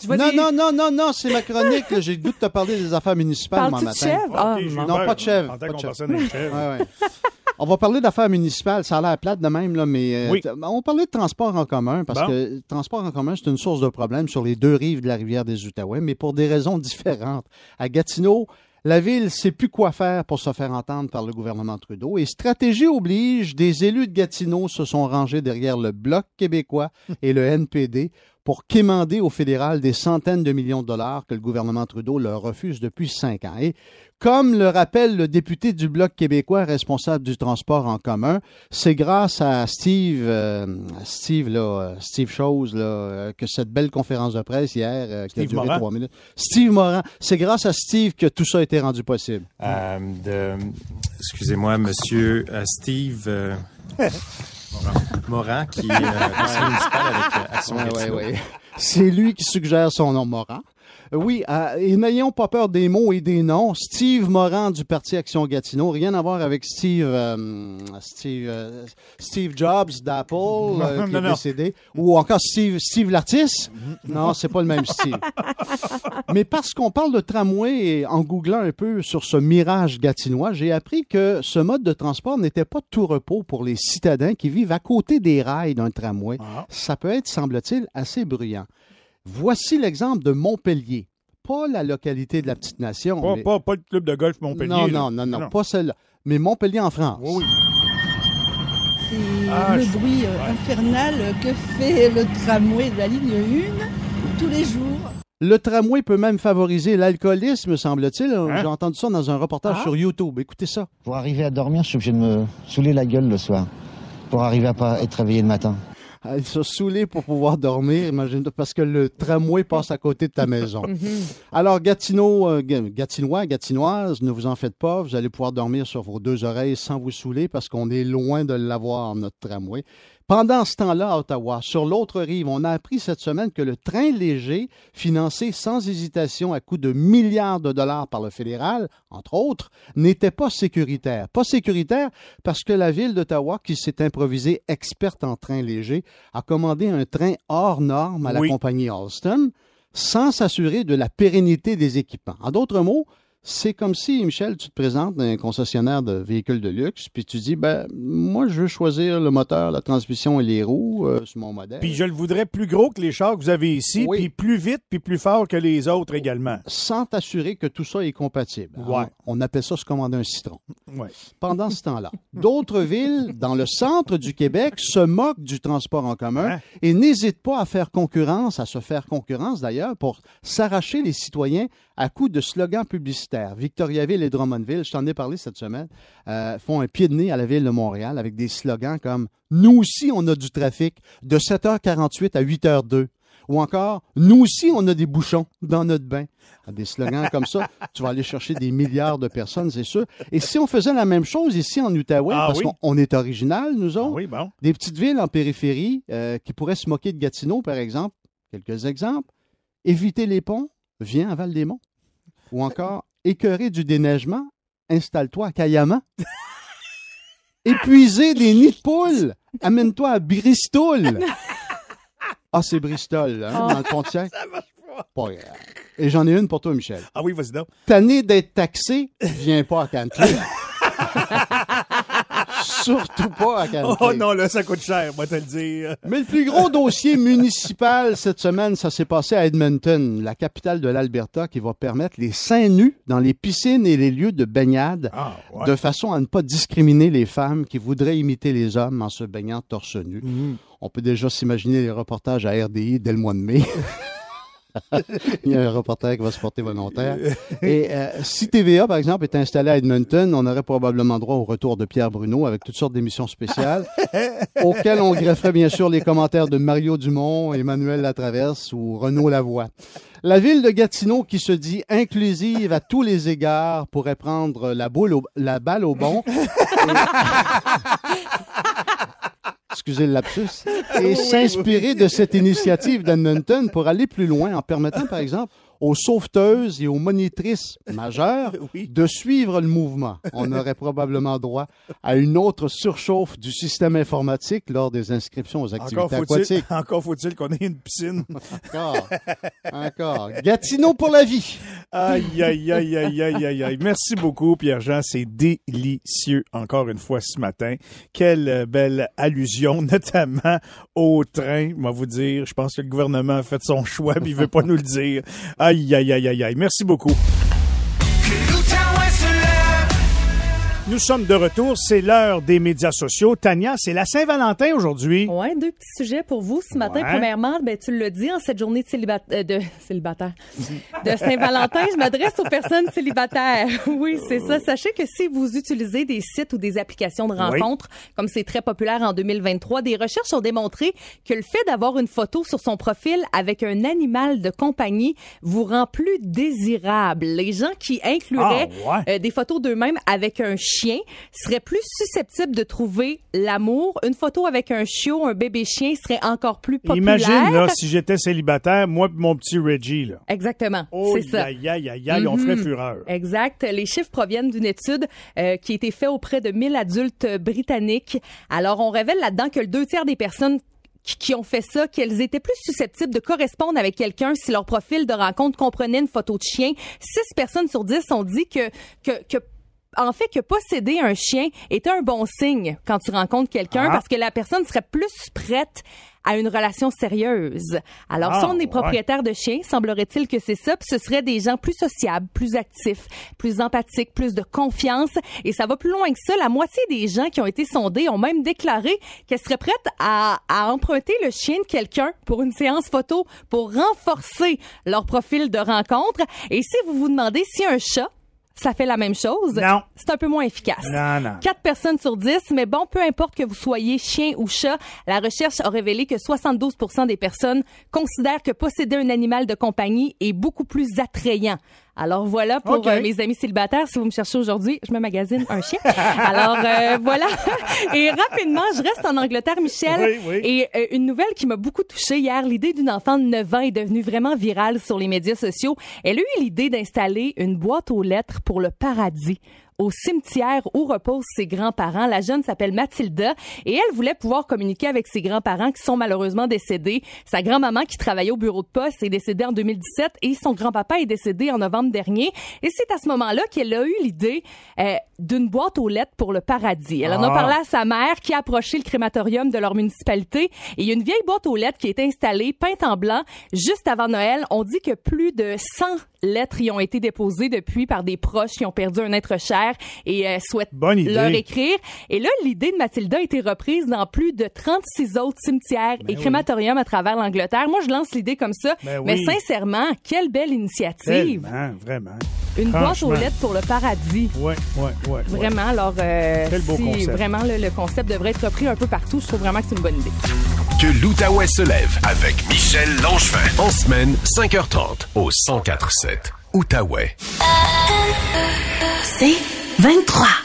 Ouais, Non, des- non, non, non, non, c'est ma chronique. J'ai le goût de te parler des affaires municipales, de matin. chèvre? Ah, mon- Non, pas de chèvre, En tant pas de qu'on personne n'est chèvre. Ouais, ouais. On va parler d'affaires municipales. Ça a l'air plate de même, là, mais euh, Oui. on va parler de transport en commun parce Bon. que transport en commun, c'est une source de problème sur les deux rives de la rivière des Outaouais, mais pour des raisons différentes. À Gatineau, la ville sait plus quoi faire pour se faire entendre par le gouvernement Trudeau et stratégie oblige, des élus de Gatineau se sont rangés derrière le Bloc québécois et le NPD pour quémander au fédéral des centaines de millions de dollars que le gouvernement Trudeau leur refuse depuis cinq ans. Et comme le rappelle le député du Bloc québécois responsable du transport en commun, c'est grâce à Steve, euh, Steve, là, euh, Steve Chose, là, euh, que cette belle conférence de presse hier, euh, qui a Steve duré Morin. trois minutes. Steve Morin, c'est grâce à Steve que tout ça a été rendu possible. Euh, de, excusez-moi, Monsieur euh, Steve euh, Morin, qui est euh, municipal avec euh, Action Ouais, Gatineau. ouais, ouais. C'est lui qui suggère son nom Morin. Euh, Oui, euh, et n'ayons pas peur des mots et des noms. Steve Morin du Parti Action Gatineau, rien à voir avec Steve euh, Steve, euh, Steve Jobs d'Apple qui non, est non. décédé, ou encore Steve Steve l'artiste. Non, c'est pas le même Steve. Mais parce qu'on parle de tramway et en googlant un peu sur ce mirage gatinois, j'ai appris que ce mode de transport n'était pas tout repos pour les citadins qui vivent à côté des rails d'un tramway. Ah. Ça peut être, semble-t-il, assez bruyant. Voici l'exemple de Montpellier. Pas la localité de la petite nation. Pas, mais- pas, pas le club de golf Montpellier. non, non, non, non, pas celle-là. Mais Montpellier en France. Oui, oui. C'est Ah, le je- bruit euh, ouais. infernal que fait le tramway de la ligne 1 tous les jours. Le tramway peut même favoriser l'alcoolisme, semble-t-il. Hein? J'ai entendu ça dans un reportage Ah. sur YouTube. Écoutez ça. Pour arriver à dormir, je suis obligé de me saouler la gueule le soir. Pour arriver à pas être réveillé le matin. Ah, Il se saoulé pour pouvoir dormir, imagine parce que le tramway passe à côté de ta maison. Alors, Gatineau, euh, Ga- Gatinois, Gatinoises, ne vous en faites pas, vous allez pouvoir dormir sur vos deux oreilles sans vous saouler parce qu'on est loin de l'avoir, notre tramway. Pendant ce temps-là, à Ottawa, sur l'autre rive, on a appris cette semaine que le train léger, financé sans hésitation à coût de milliards de dollars par le fédéral, entre autres, n'était pas sécuritaire. Pas sécuritaire parce que la ville d'Ottawa, qui s'est improvisée experte en train léger, a commandé un train hors norme à la Oui. compagnie Alstom sans s'assurer de la pérennité des équipements. En d'autres mots, c'est comme si, Michel, tu te présentes dans un concessionnaire de véhicules de luxe, puis tu dis, ben, moi, je veux choisir le moteur, la transmission et les roues euh, sur mon modèle. Puis je le voudrais plus gros que les chars que vous avez ici, Oui. puis plus vite, puis plus fort que les autres également. Sans t'assurer que tout ça est compatible. Ouais. Alors, On appelle ça se commander un citron. Ouais. Pendant ce temps-là, d'autres villes dans le centre du Québec se moquent du transport en commun Hein? et n'hésitent pas à faire concurrence, à se faire concurrence d'ailleurs, pour s'arracher les citoyens à coups de slogans publicitaires. Victoriaville et Drummondville, je t'en ai parlé cette semaine, euh, font un pied de nez à la ville de Montréal avec des slogans comme Nous aussi, on a du trafic de 7h48 à 8h02. Ou encore, nous aussi, on a des bouchons dans notre bain. Des slogans comme ça, tu vas aller chercher des milliards de personnes, c'est sûr. Et si on faisait la même chose ici en Outaouais, Ah parce oui? qu'on on est original, nous Ah autres, oui, bon. des petites villes en périphérie euh, qui pourraient se moquer de Gatineau, par exemple. Quelques exemples. Éviter les ponts, viens à Val-des-Monts. Ou encore, écœurer du déneigement, installe-toi à Cayama. Épuiser des nids de poules, amène-toi à Bristol. Ah, c'est Bristol, hein, dans le Pontiac. Pas grave. Et j'en ai une pour toi, Michel. Ah oui, vas-y donc. Tanné d'être taxé, viens pas à Cantley. Surtout pas à Cantley. Oh non, là, ça coûte cher, moi te le dire. Mais le plus gros dossier municipal cette semaine, ça s'est passé à Edmonton, la capitale de l'Alberta, qui va permettre les seins nus dans les piscines et les lieux de baignade, Ah, ouais. de façon à ne pas discriminer les femmes qui voudraient imiter les hommes en se baignant torse nu. Mhm. On peut déjà s'imaginer les reportages à RDI dès le mois de mai. Il y a un reporter qui va se porter volontaire. Et euh, si TVA, par exemple, est installé à Edmonton, on aurait probablement droit au retour de Pierre Bruno avec toutes sortes d'émissions spéciales, auxquelles on grefferait bien sûr les commentaires de Mario Dumont, Emmanuel Latraverse ou Renaud Lavoie. La ville de Gatineau, qui se dit inclusive à tous les égards, pourrait prendre la, boule au- la balle au bon excusez le lapsus, et s'inspirer de cette initiative d'Edmonton pour aller plus loin en permettant, par exemple, aux sauveteuses et aux monitrices majeures de suivre le mouvement. On aurait probablement droit à une autre surchauffe du système informatique lors des inscriptions aux activités Encore aquatiques. encore faut-il qu'on ait une piscine. Encore. Encore. Gatineau pour la vie. Aïe, aïe, aïe, aïe, aïe, aïe, aïe. Merci beaucoup, Pierre-Jean. C'est délicieux, encore une fois, ce matin. Quelle euh, belle allusion, notamment au train. Va vous dire, je pense que le gouvernement a fait son choix, puis il veut pas nous le dire. Aïe, aïe, aïe, aïe, aïe. Merci beaucoup. Nous sommes de retour. C'est l'heure des médias sociaux. Tania, c'est la Saint-Valentin aujourd'hui. Ouais, deux petits sujets pour vous ce matin. Ouais. Premièrement, ben, tu le dis, en cette journée de, célibat- euh, de célibataire, de Saint-Valentin, je m'adresse aux personnes célibataires. Oui, c'est ça. Sachez que si vous utilisez des sites ou des applications de rencontres, comme c'est très populaire en 2023, des recherches ont démontré que le fait d'avoir une photo sur son profil avec un animal de compagnie vous rend plus désirable. Les gens qui incluraient Ah, ouais. euh, des photos d'eux-mêmes avec un chien seraient plus susceptibles de trouver l'amour. Une photo avec un chiot, un bébé chien serait encore plus populaire. Imagine, là, si j'étais célibataire, moi et mon petit Reggie, là. Exactement, Oh, c'est ça. aïe, aïe, aïe, aïe, on ferait Mhm. fureur. Exact. Les chiffres proviennent d'une étude euh, qui a été faite auprès de 1000 adultes britanniques. Alors, on révèle là-dedans que le deux tiers des personnes qui, qui ont fait ça, qu'elles étaient plus susceptibles de correspondre avec quelqu'un si leur profil de rencontre comprenait une photo de chien. Six personnes sur dix ont dit que, que, que en fait, que posséder un chien est un bon signe quand tu rencontres quelqu'un Ah. parce que la personne serait plus prête à une relation sérieuse. Alors, Ah, si on est ouais. propriétaire de chien, semblerait-il que c'est ça, puis ce seraient des gens plus sociables, plus actifs, plus empathiques, plus de confiance. Et ça va plus loin que ça. La moitié des gens qui ont été sondés ont même déclaré qu'elles seraient prêtes à, à emprunter le chien de quelqu'un pour une séance photo pour renforcer leur profil de rencontre. Et si vous vous demandez si un chat ça fait la même chose. Non. C'est un peu moins efficace. Non, non. 4 personnes sur 10, mais bon, peu importe que vous soyez chien ou chat, la recherche a révélé que 72% des personnes considèrent que posséder un animal de compagnie est beaucoup plus attrayant. Alors voilà pour euh, mes amis célibataires. Si vous me cherchez aujourd'hui, je me magasine un chien. Alors euh, voilà. Et rapidement, je reste en Angleterre, Michel. Oui, oui. Et euh, une nouvelle qui m'a beaucoup touchée hier, l'idée d'une enfant de 9 ans est devenue vraiment virale sur les médias sociaux. Elle a eu l'idée d'installer une boîte aux lettres pour le paradis au cimetière où reposent ses grands-parents. La jeune s'appelle Mathilda et elle voulait pouvoir communiquer avec ses grands-parents qui sont malheureusement décédés. Sa grand-maman qui travaillait au bureau de poste est décédée en 2017 et son grand-papa est décédé en novembre dernier. Et c'est à ce moment-là qu'elle a eu l'idée euh, d'une boîte aux lettres pour le paradis. Elle en a Ah. parlé à sa mère qui a approché le crématorium de leur municipalité et il y a une vieille boîte aux lettres qui est installée, peinte en blanc, juste avant Noël. On dit que plus de 100 lettres y ont été déposées depuis par des proches qui ont perdu un être cher et euh, souhaitent Bonne idée. leur écrire. Et là, l'idée de Mathilda a été reprise dans plus de 36 autres cimetières et crématoriums à travers l'Angleterre. Moi, je lance l'idée comme ça. Ben Mais oui. sincèrement, quelle belle initiative. Tellement, vraiment. Une boîte aux lettres pour le paradis. Ouais, ouais, ouais. Vraiment, alors, euh, Quel beau si concept. vraiment le, le concept devrait être repris un peu partout, je trouve vraiment que c'est une bonne idée. Que l'Outaouais se lève avec Michel Langevin. En semaine, 5h30 au 104.7 Outaouais. C'est 23.